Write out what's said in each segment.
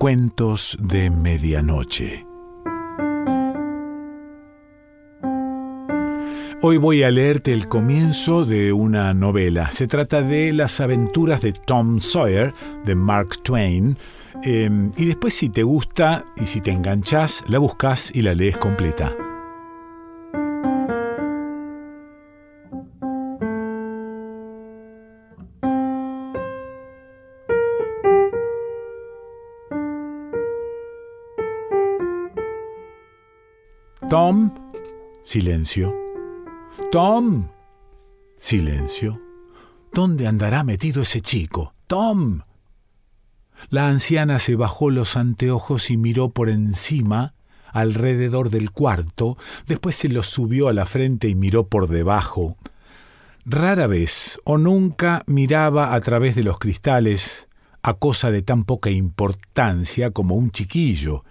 Cuentos de Medianoche. Hoy voy a leerte el comienzo de una novela. Se trata de Las aventuras de Tom Sawyer de Mark Twain. Em, y después si te gusta y si te enganchas, la buscas y la lees completa. Tom, silencio. Tom, silencio. ¿Dónde andará metido ese chico? Tom. La anciana se bajó los anteojos y miró por encima, alrededor del cuarto, después se los subió a la frente y miró por debajo. Rara vez o nunca miraba a través de los cristales a cosa de tan poca importancia como un chiquillo,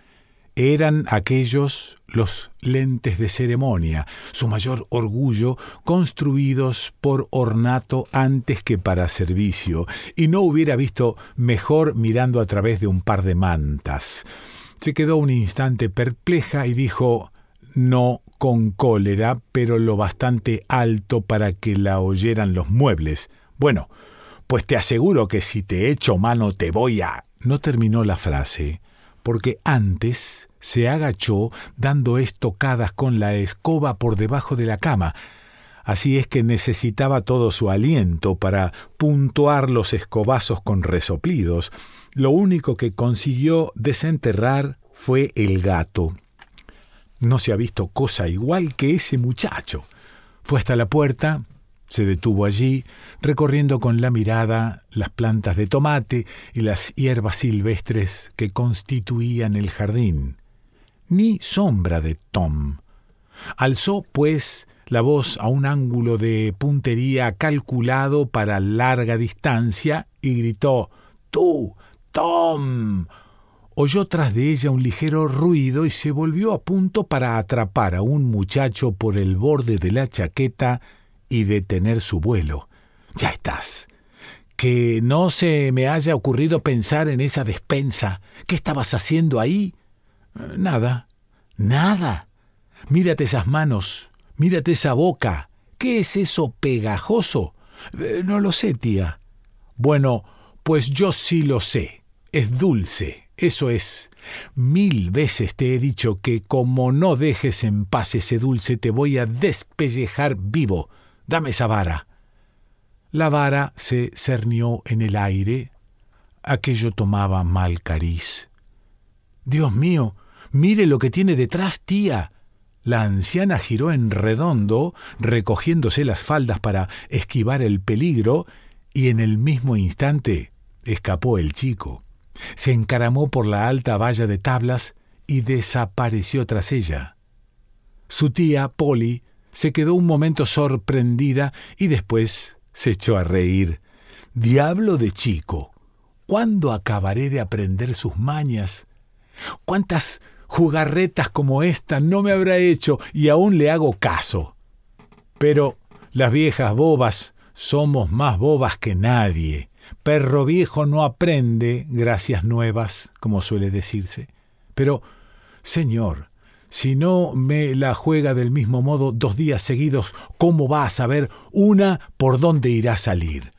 eran aquellos los lentes de ceremonia, su mayor orgullo, construidos por ornato antes que para servicio, y no hubiera visto mejor mirando a través de un par de mantas. Se quedó un instante perpleja y dijo no con cólera, pero lo bastante alto para que la oyeran los muebles. Bueno, pues te aseguro que si te echo mano te voy a... No terminó la frase porque antes se agachó dando estocadas con la escoba por debajo de la cama. Así es que necesitaba todo su aliento para puntuar los escobazos con resoplidos. Lo único que consiguió desenterrar fue el gato. No se ha visto cosa igual que ese muchacho. Fue hasta la puerta, se detuvo allí, recorriendo con la mirada las plantas de tomate y las hierbas silvestres que constituían el jardín. Ni sombra de Tom. Alzó, pues, la voz a un ángulo de puntería calculado para larga distancia y gritó Tú, Tom. Oyó tras de ella un ligero ruido y se volvió a punto para atrapar a un muchacho por el borde de la chaqueta y detener su vuelo. Ya estás. Que no se me haya ocurrido pensar en esa despensa. ¿Qué estabas haciendo ahí? Nada. Nada. Mírate esas manos. Mírate esa boca. ¿Qué es eso pegajoso? Eh, no lo sé, tía. Bueno, pues yo sí lo sé. Es dulce. Eso es. Mil veces te he dicho que como no dejes en paz ese dulce te voy a despellejar vivo. Dame esa vara. La vara se cernió en el aire. Aquello tomaba mal cariz. Dios mío, mire lo que tiene detrás, tía. La anciana giró en redondo, recogiéndose las faldas para esquivar el peligro, y en el mismo instante escapó el chico. Se encaramó por la alta valla de tablas y desapareció tras ella. Su tía, Polly, se quedó un momento sorprendida y después se echó a reír. Diablo de chico, ¿cuándo acabaré de aprender sus mañas? ¿Cuántas jugarretas como esta no me habrá hecho y aún le hago caso? Pero las viejas bobas somos más bobas que nadie. Perro viejo no aprende gracias nuevas, como suele decirse. Pero, señor, si no me la juega del mismo modo dos días seguidos, ¿cómo va a saber una por dónde irá a salir?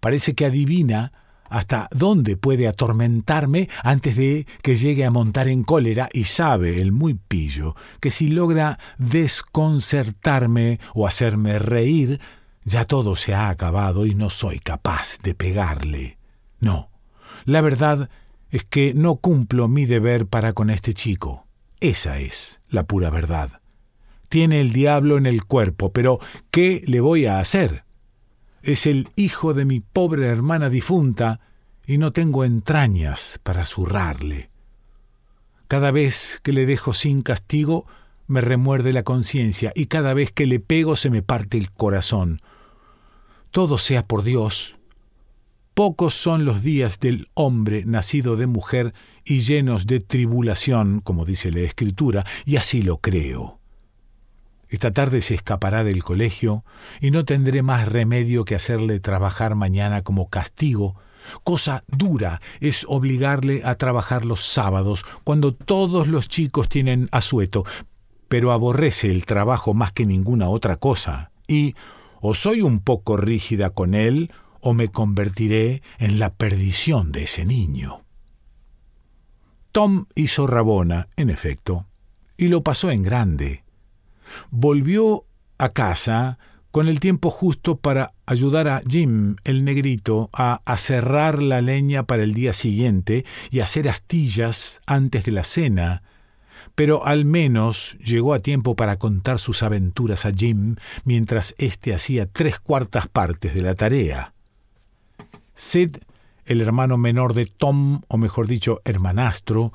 Parece que adivina hasta dónde puede atormentarme antes de que llegue a montar en cólera y sabe el muy pillo que si logra desconcertarme o hacerme reír, ya todo se ha acabado y no soy capaz de pegarle. No, la verdad es que no cumplo mi deber para con este chico. Esa es la pura verdad. Tiene el diablo en el cuerpo, pero ¿qué le voy a hacer? Es el hijo de mi pobre hermana difunta y no tengo entrañas para zurrarle. Cada vez que le dejo sin castigo, me remuerde la conciencia y cada vez que le pego se me parte el corazón. Todo sea por Dios. Pocos son los días del hombre nacido de mujer y llenos de tribulación, como dice la Escritura, y así lo creo. Esta tarde se escapará del colegio y no tendré más remedio que hacerle trabajar mañana como castigo, Cosa dura es obligarle a trabajar los sábados, cuando todos los chicos tienen asueto, pero aborrece el trabajo más que ninguna otra cosa. Y o soy un poco rígida con él, o me convertiré en la perdición de ese niño. Tom hizo Rabona, en efecto, y lo pasó en grande. Volvió a casa con el tiempo justo para ayudar a Jim, el negrito, a aserrar la leña para el día siguiente y hacer astillas antes de la cena, pero al menos llegó a tiempo para contar sus aventuras a Jim mientras éste hacía tres cuartas partes de la tarea. Sid, el hermano menor de Tom, o mejor dicho, hermanastro,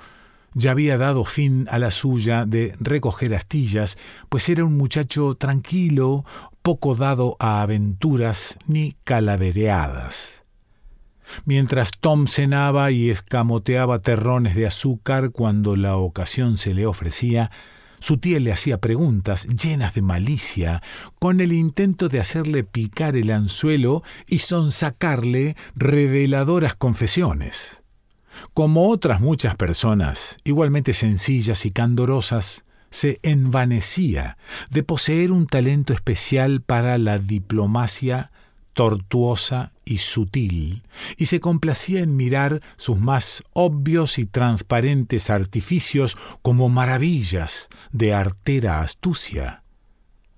ya había dado fin a la suya de recoger astillas, pues era un muchacho tranquilo, poco dado a aventuras ni calavereadas. Mientras Tom cenaba y escamoteaba terrones de azúcar cuando la ocasión se le ofrecía, su tía le hacía preguntas llenas de malicia, con el intento de hacerle picar el anzuelo y sonsacarle reveladoras confesiones. Como otras muchas personas, igualmente sencillas y candorosas, se envanecía de poseer un talento especial para la diplomacia tortuosa y sutil, y se complacía en mirar sus más obvios y transparentes artificios como maravillas de artera astucia.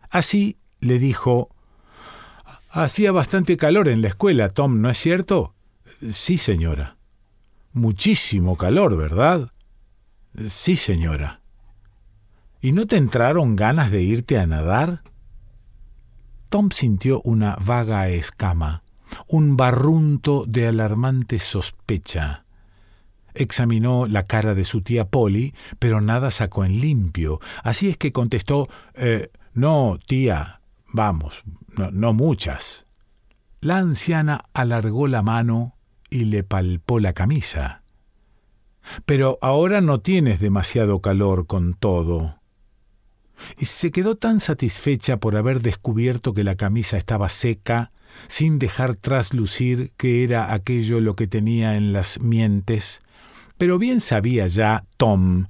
Así le dijo Hacía bastante calor en la escuela, Tom, ¿no es cierto? Sí, señora. Muchísimo calor, ¿verdad? Sí, señora. ¿Y no te entraron ganas de irte a nadar? Tom sintió una vaga escama, un barrunto de alarmante sospecha. Examinó la cara de su tía Polly, pero nada sacó en limpio, así es que contestó eh, No, tía, vamos, no, no muchas. La anciana alargó la mano y le palpó la camisa. Pero ahora no tienes demasiado calor con todo. Y se quedó tan satisfecha por haber descubierto que la camisa estaba seca, sin dejar traslucir que era aquello lo que tenía en las mientes, pero bien sabía ya Tom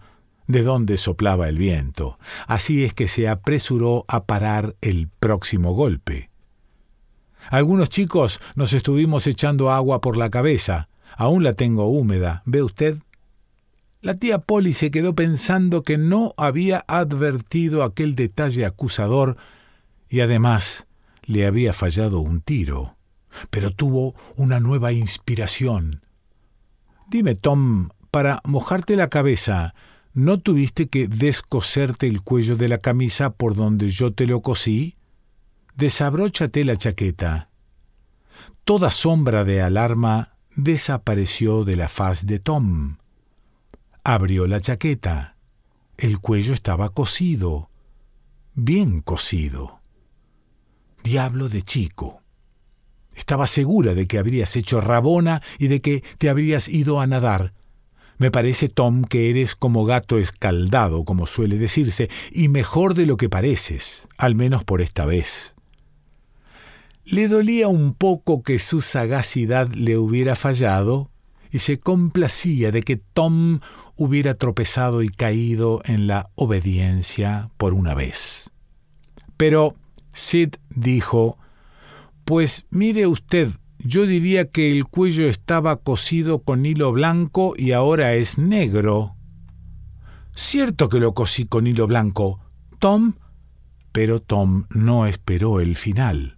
de dónde soplaba el viento, así es que se apresuró a parar el próximo golpe. Algunos chicos nos estuvimos echando agua por la cabeza. Aún la tengo húmeda, ¿ve usted? La tía Polly se quedó pensando que no había advertido aquel detalle acusador y además le había fallado un tiro. Pero tuvo una nueva inspiración. Dime, Tom, para mojarte la cabeza, ¿no tuviste que descoserte el cuello de la camisa por donde yo te lo cosí? Desabróchate la chaqueta. Toda sombra de alarma desapareció de la faz de Tom. Abrió la chaqueta. El cuello estaba cosido, bien cosido. Diablo de chico. Estaba segura de que habrías hecho rabona y de que te habrías ido a nadar. Me parece, Tom, que eres como gato escaldado, como suele decirse, y mejor de lo que pareces, al menos por esta vez. Le dolía un poco que su sagacidad le hubiera fallado y se complacía de que Tom hubiera tropezado y caído en la obediencia por una vez. Pero Sid dijo, Pues mire usted, yo diría que el cuello estaba cosido con hilo blanco y ahora es negro. Cierto que lo cosí con hilo blanco, Tom. Pero Tom no esperó el final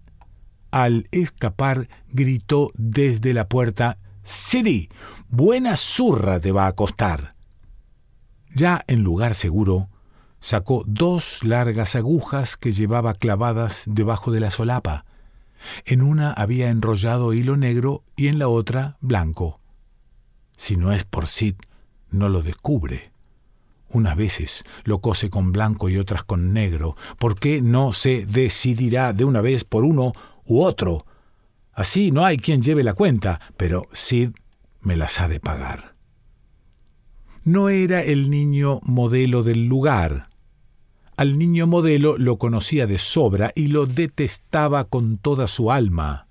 al escapar, gritó desde la puerta Siddy, buena zurra te va a costar. Ya en lugar seguro, sacó dos largas agujas que llevaba clavadas debajo de la solapa. En una había enrollado hilo negro y en la otra blanco. Si no es por Sid, no lo descubre. Unas veces lo cose con blanco y otras con negro. ¿Por qué no se decidirá de una vez por uno u otro. Así no hay quien lleve la cuenta, pero Sid me las ha de pagar. No era el niño modelo del lugar. Al niño modelo lo conocía de sobra y lo detestaba con toda su alma.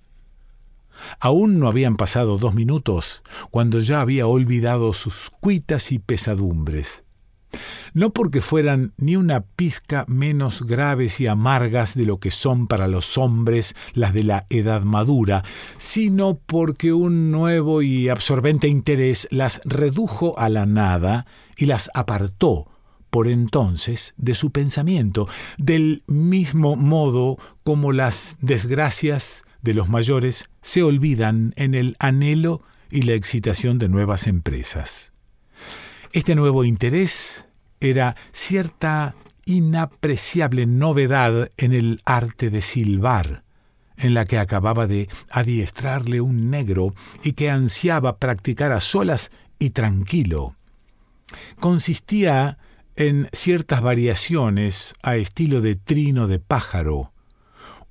Aún no habían pasado dos minutos cuando ya había olvidado sus cuitas y pesadumbres. No porque fueran ni una pizca menos graves y amargas de lo que son para los hombres las de la edad madura, sino porque un nuevo y absorbente interés las redujo a la nada y las apartó por entonces de su pensamiento, del mismo modo como las desgracias de los mayores se olvidan en el anhelo y la excitación de nuevas empresas. Este nuevo interés era cierta inapreciable novedad en el arte de silbar, en la que acababa de adiestrarle un negro y que ansiaba practicar a solas y tranquilo. Consistía en ciertas variaciones a estilo de trino de pájaro,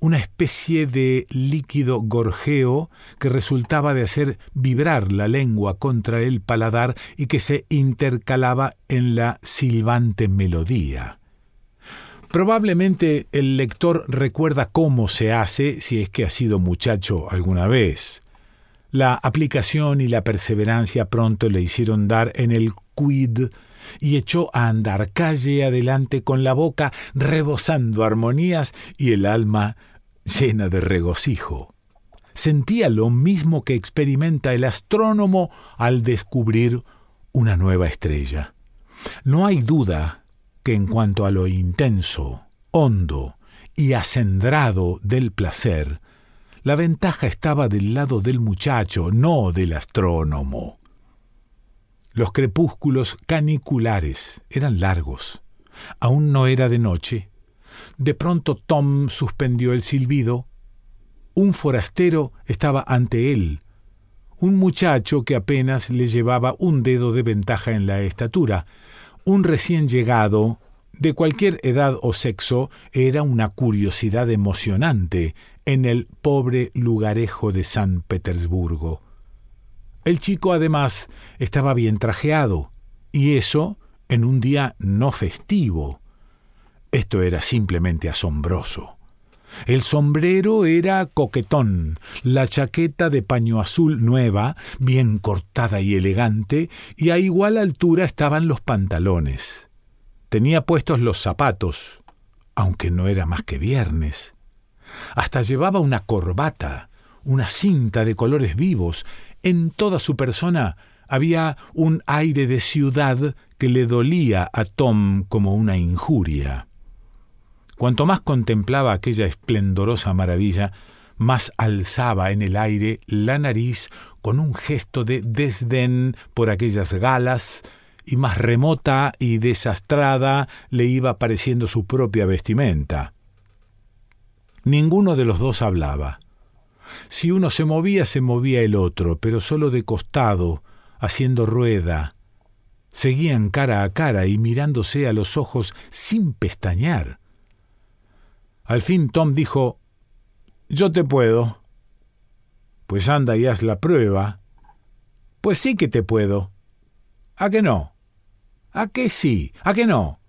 una especie de líquido gorjeo que resultaba de hacer vibrar la lengua contra el paladar y que se intercalaba en la silbante melodía. Probablemente el lector recuerda cómo se hace si es que ha sido muchacho alguna vez. La aplicación y la perseverancia pronto le hicieron dar en el quid y echó a andar calle adelante con la boca rebosando armonías y el alma llena de regocijo. Sentía lo mismo que experimenta el astrónomo al descubrir una nueva estrella. No hay duda que en cuanto a lo intenso, hondo y acendrado del placer, la ventaja estaba del lado del muchacho, no del astrónomo. Los crepúsculos caniculares eran largos. Aún no era de noche, de pronto Tom suspendió el silbido. Un forastero estaba ante él, un muchacho que apenas le llevaba un dedo de ventaja en la estatura. Un recién llegado, de cualquier edad o sexo, era una curiosidad emocionante en el pobre lugarejo de San Petersburgo. El chico además estaba bien trajeado, y eso en un día no festivo. Esto era simplemente asombroso. El sombrero era coquetón, la chaqueta de paño azul nueva, bien cortada y elegante, y a igual altura estaban los pantalones. Tenía puestos los zapatos, aunque no era más que viernes. Hasta llevaba una corbata, una cinta de colores vivos. En toda su persona había un aire de ciudad que le dolía a Tom como una injuria. Cuanto más contemplaba aquella esplendorosa maravilla, más alzaba en el aire la nariz con un gesto de desdén por aquellas galas, y más remota y desastrada le iba pareciendo su propia vestimenta. Ninguno de los dos hablaba. Si uno se movía, se movía el otro, pero solo de costado, haciendo rueda. Seguían cara a cara y mirándose a los ojos sin pestañear. Al fin Tom dijo, Yo te puedo. Pues anda y haz la prueba. Pues sí que te puedo. ¿A qué no? ¿A qué sí? ¿A qué no?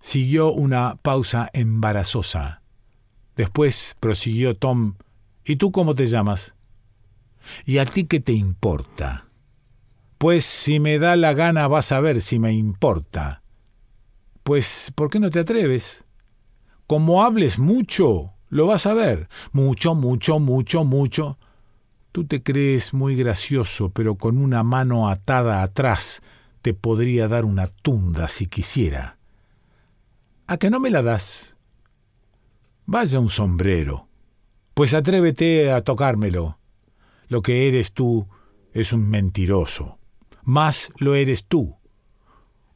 Siguió una pausa embarazosa. Después prosiguió Tom, ¿y tú cómo te llamas? ¿Y a ti qué te importa? Pues si me da la gana vas a ver si me importa. Pues, ¿por qué no te atreves? Como hables mucho, lo vas a ver. Mucho, mucho, mucho, mucho. Tú te crees muy gracioso, pero con una mano atada atrás te podría dar una tunda si quisiera. ¿A que no me la das? Vaya un sombrero. Pues atrévete a tocármelo. Lo que eres tú es un mentiroso. Más lo eres tú.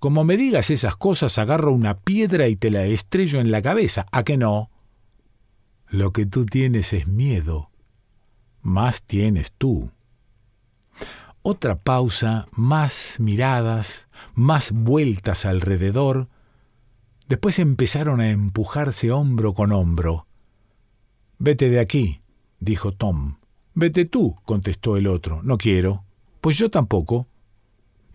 Como me digas esas cosas, agarro una piedra y te la estrello en la cabeza. ¿A que no? Lo que tú tienes es miedo. Más tienes tú. Otra pausa, más miradas, más vueltas alrededor. Después empezaron a empujarse hombro con hombro. Vete de aquí, dijo Tom. Vete tú, contestó el otro. No quiero. Pues yo tampoco.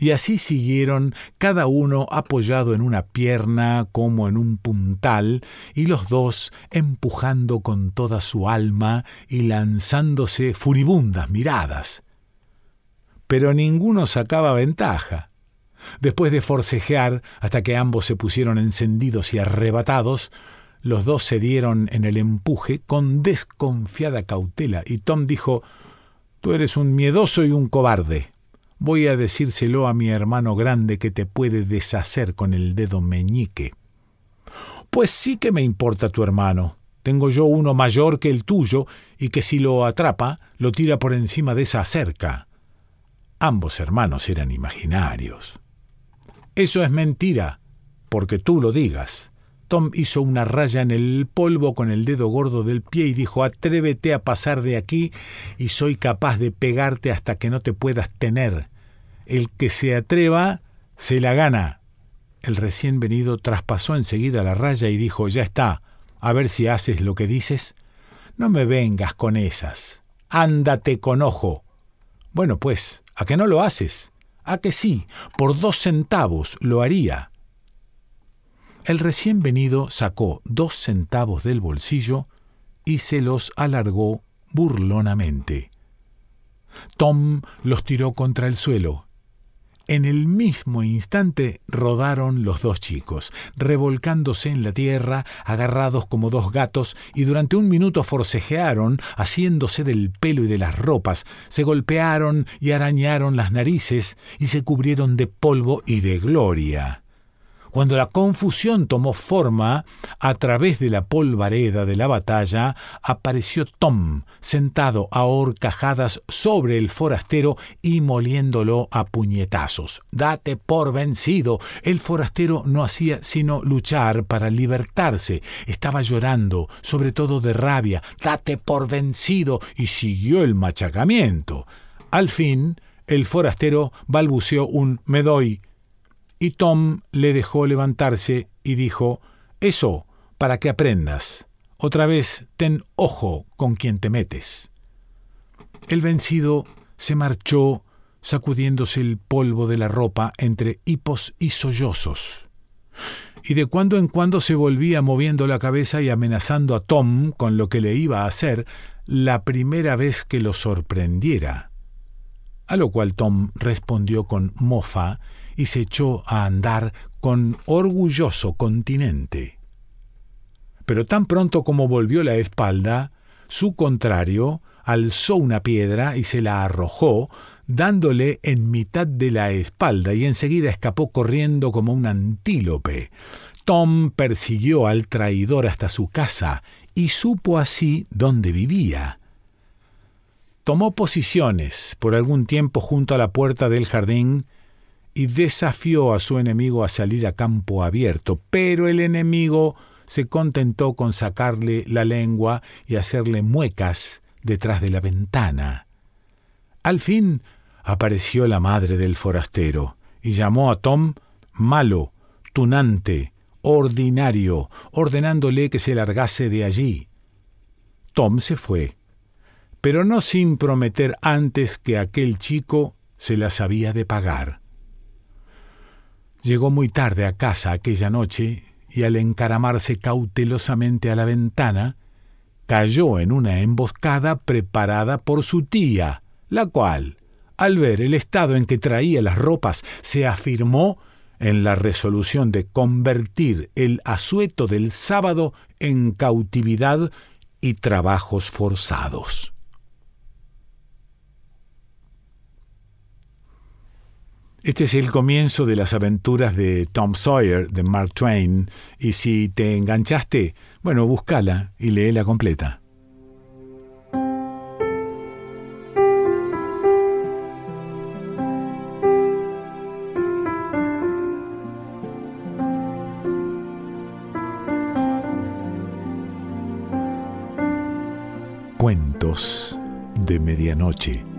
Y así siguieron, cada uno apoyado en una pierna como en un puntal, y los dos empujando con toda su alma y lanzándose furibundas miradas. Pero ninguno sacaba ventaja. Después de forcejear hasta que ambos se pusieron encendidos y arrebatados, los dos se dieron en el empuje con desconfiada cautela, y Tom dijo Tú eres un miedoso y un cobarde. Voy a decírselo a mi hermano grande que te puede deshacer con el dedo meñique. Pues sí que me importa tu hermano. Tengo yo uno mayor que el tuyo y que si lo atrapa, lo tira por encima de esa cerca. Ambos hermanos eran imaginarios. Eso es mentira, porque tú lo digas. Tom hizo una raya en el polvo con el dedo gordo del pie y dijo Atrévete a pasar de aquí y soy capaz de pegarte hasta que no te puedas tener. El que se atreva, se la gana. El recién venido traspasó enseguida la raya y dijo Ya está, a ver si haces lo que dices. No me vengas con esas. Ándate con ojo. Bueno, pues, ¿a qué no lo haces? ¿A que sí? Por dos centavos lo haría. El recién venido sacó dos centavos del bolsillo y se los alargó burlonamente. Tom los tiró contra el suelo. En el mismo instante rodaron los dos chicos, revolcándose en la tierra, agarrados como dos gatos, y durante un minuto forcejearon, haciéndose del pelo y de las ropas, se golpearon y arañaron las narices, y se cubrieron de polvo y de gloria. Cuando la confusión tomó forma, a través de la polvareda de la batalla, apareció Tom, sentado a horcajadas sobre el forastero y moliéndolo a puñetazos. Date por vencido. El forastero no hacía sino luchar para libertarse. Estaba llorando, sobre todo de rabia. Date por vencido. y siguió el machacamiento. Al fin, el forastero balbuceó un me doy y Tom le dejó levantarse y dijo, Eso, para que aprendas. Otra vez, ten ojo con quien te metes. El vencido se marchó sacudiéndose el polvo de la ropa entre hipos y sollozos. Y de cuando en cuando se volvía moviendo la cabeza y amenazando a Tom con lo que le iba a hacer la primera vez que lo sorprendiera. A lo cual Tom respondió con mofa y se echó a andar con orgulloso continente. Pero tan pronto como volvió la espalda, su contrario alzó una piedra y se la arrojó, dándole en mitad de la espalda, y enseguida escapó corriendo como un antílope. Tom persiguió al traidor hasta su casa y supo así dónde vivía. Tomó posiciones por algún tiempo junto a la puerta del jardín y desafió a su enemigo a salir a campo abierto, pero el enemigo se contentó con sacarle la lengua y hacerle muecas detrás de la ventana. Al fin apareció la madre del forastero y llamó a Tom malo, tunante, ordinario, ordenándole que se largase de allí. Tom se fue, pero no sin prometer antes que aquel chico se las había de pagar. Llegó muy tarde a casa aquella noche y al encaramarse cautelosamente a la ventana, cayó en una emboscada preparada por su tía, la cual, al ver el estado en que traía las ropas, se afirmó en la resolución de convertir el asueto del sábado en cautividad y trabajos forzados. Este es el comienzo de las aventuras de Tom Sawyer de Mark Twain y si te enganchaste, bueno, búscala y léela completa. Cuentos de Medianoche.